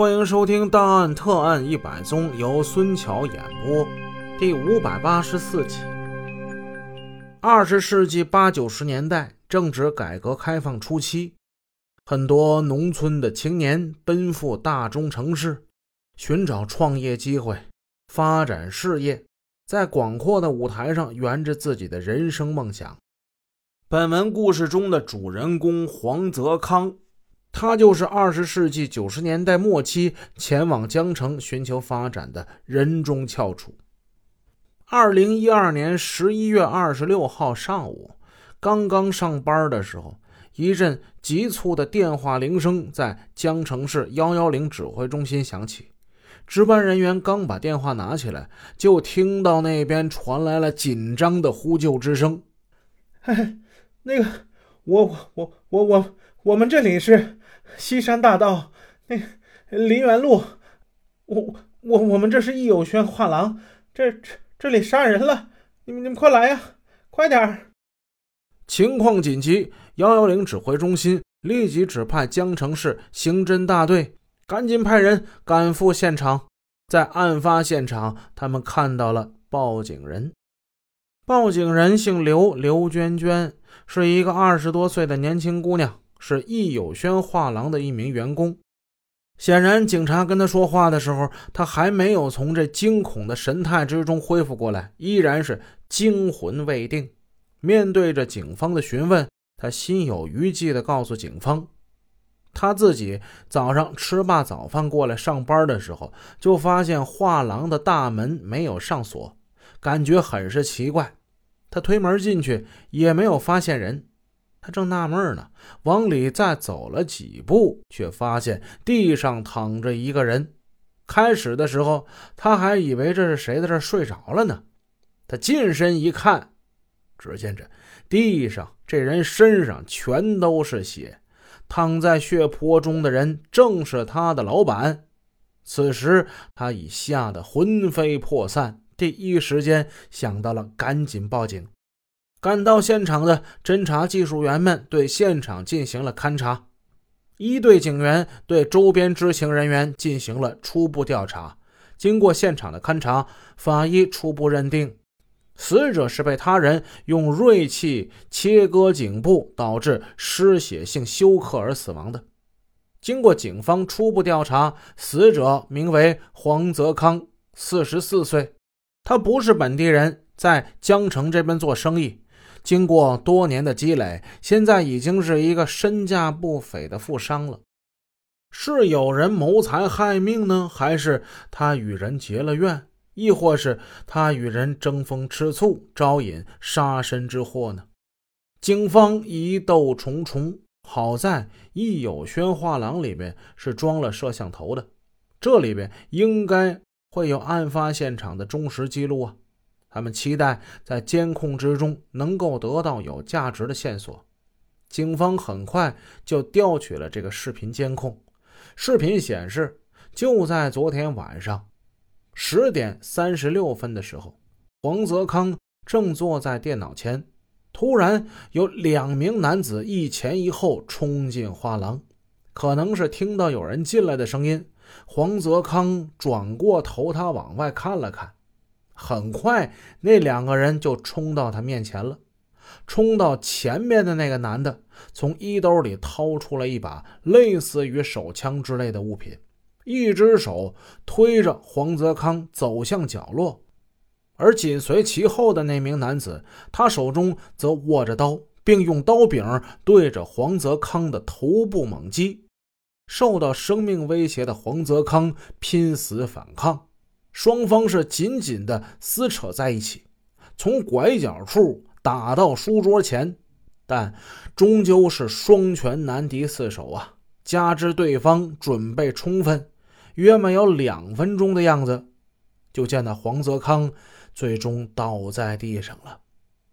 欢迎收听《大案特案一百宗》，由孙桥演播，第五百八十四集。二十世纪八九十年代，正值改革开放初期，很多农村的青年奔赴大中城市，寻找创业机会，发展事业，在广阔的舞台上圆着自己的人生梦想。本文故事中的主人公黄泽康。他就是二十世纪九十年代末期前往江城寻求发展的人中翘楚。二零一二年十一月二十六号上午，刚刚上班的时候，一阵急促的电话铃声在江城市幺幺零指挥中心响起。值班人员刚把电话拿起来，就听到那边传来了紧张的呼救之声：“嘿哎，那个，我我我我我们这里是。”西山大道那林园路，我我我们这是易有轩画廊，这这这里杀人了！你们你们快来呀，快点儿！情况紧急，幺幺零指挥中心立即指派江城市刑侦大队赶紧派人赶赴现场。在案发现场，他们看到了报警人。报警人姓刘，刘娟娟是一个二十多岁的年轻姑娘。是易友轩画廊的一名员工。显然，警察跟他说话的时候，他还没有从这惊恐的神态之中恢复过来，依然是惊魂未定。面对着警方的询问，他心有余悸地告诉警方，他自己早上吃罢早饭过来上班的时候，就发现画廊的大门没有上锁，感觉很是奇怪。他推门进去，也没有发现人。他正纳闷呢，往里再走了几步，却发现地上躺着一个人。开始的时候，他还以为这是谁在这睡着了呢。他近身一看，只见这地上这人身上全都是血，躺在血泊中的人正是他的老板。此时他已吓得魂飞魄散，第一时间想到了赶紧报警。赶到现场的侦查技术员们对现场进行了勘查，一队警员对周边知情人员进行了初步调查。经过现场的勘查，法医初步认定，死者是被他人用锐器切割颈部，导致失血性休克而死亡的。经过警方初步调查，死者名为黄泽康，四十四岁，他不是本地人，在江城这边做生意。经过多年的积累，现在已经是一个身价不菲的富商了。是有人谋财害命呢，还是他与人结了怨，亦或是他与人争风吃醋，招引杀身之祸呢？警方疑窦重重。好在易有轩画廊里面是装了摄像头的，这里边应该会有案发现场的忠实记录啊。他们期待在监控之中能够得到有价值的线索。警方很快就调取了这个视频监控。视频显示，就在昨天晚上十点三十六分的时候，黄泽康正坐在电脑前，突然有两名男子一前一后冲进画廊。可能是听到有人进来的声音，黄泽康转过头，他往外看了看。很快，那两个人就冲到他面前了。冲到前面的那个男的，从衣兜里掏出了一把类似于手枪之类的物品，一只手推着黄泽康走向角落，而紧随其后的那名男子，他手中则握着刀，并用刀柄对着黄泽康的头部猛击。受到生命威胁的黄泽康拼死反抗。双方是紧紧的撕扯在一起，从拐角处打到书桌前，但终究是双拳难敌四手啊！加之对方准备充分，约没有两分钟的样子，就见到黄泽康最终倒在地上了。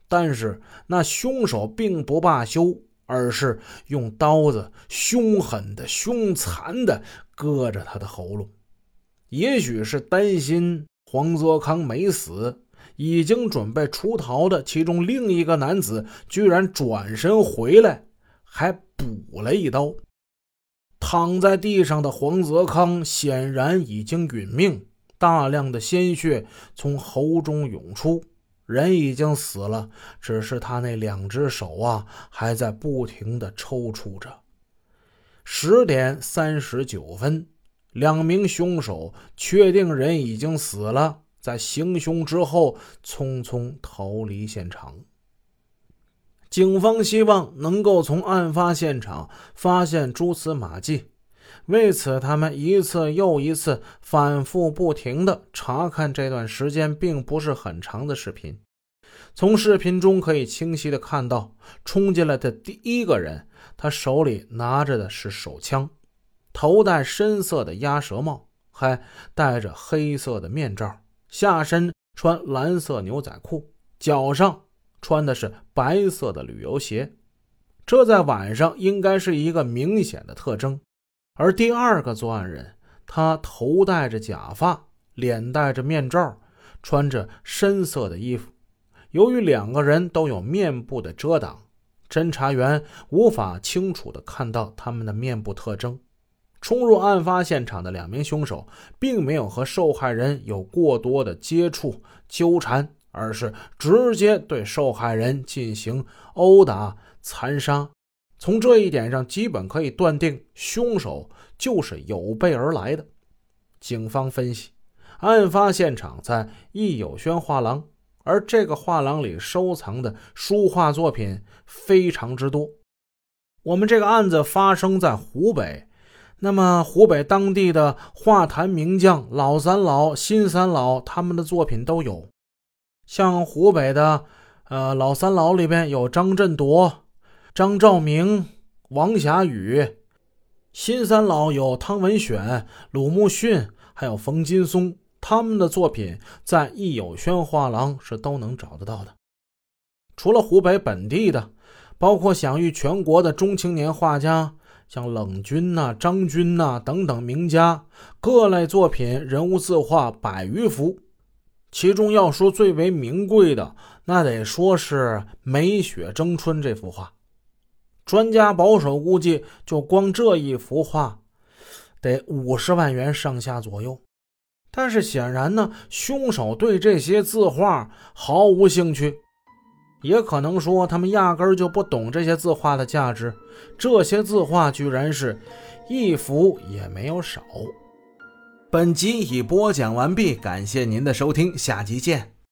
但是那凶手并不罢休，而是用刀子凶狠的、凶残的割着他的喉咙。也许是担心黄泽康没死，已经准备出逃的其中另一个男子居然转身回来，还补了一刀。躺在地上的黄泽康显然已经殒命，大量的鲜血从喉中涌出，人已经死了，只是他那两只手啊还在不停的抽搐着。十点三十九分，两名凶手确定人已经死了，在行凶之后匆匆逃离现场。警方希望能够从案发现场发现蛛丝马迹，为此，他们一次又一次反复不停地查看这段时间并不是很长的视频。从视频中可以清晰地看到，冲进来的第一个人，他手里拿着的是手枪，头戴深色的鸭舌帽，还戴着黑色的面罩，下身穿蓝色牛仔裤，脚上。穿的是白色的旅游鞋，这在晚上应该是一个明显的特征。而第二个作案人，他头戴着假发，脸戴着面罩，穿着深色的衣服。由于两个人都有面部的遮挡，侦查员无法清楚地看到他们的面部特征。冲入案发现场的两名凶手，并没有和受害人有过多的接触纠缠。而是直接对受害人进行殴打、残杀。从这一点上，基本可以断定凶手就是有备而来的。警方分析，案发现场在易友轩画廊，而这个画廊里收藏的书画作品非常之多。我们这个案子发生在湖北，那么湖北当地的画坛名将老三老、新三老，他们的作品都有。像湖北的，呃，老三老里边有张振铎、张兆明、王霞宇；新三老有汤文选、鲁木逊，还有冯金松。他们的作品在易友轩画廊是都能找得到的。除了湖北本地的，包括享誉全国的中青年画家，像冷军呐、张军呐等等名家，各类作品人物字画百余幅。其中要说最为名贵的，那得说是《梅雪争春》这幅画。专家保守估计，就光这一幅画，得五十万元上下左右。但是显然呢，凶手对这些字画毫无兴趣，也可能说他们压根儿就不懂这些字画的价值。这些字画居然是一幅也没有少。本集已播讲完毕，感谢您的收听，下集见。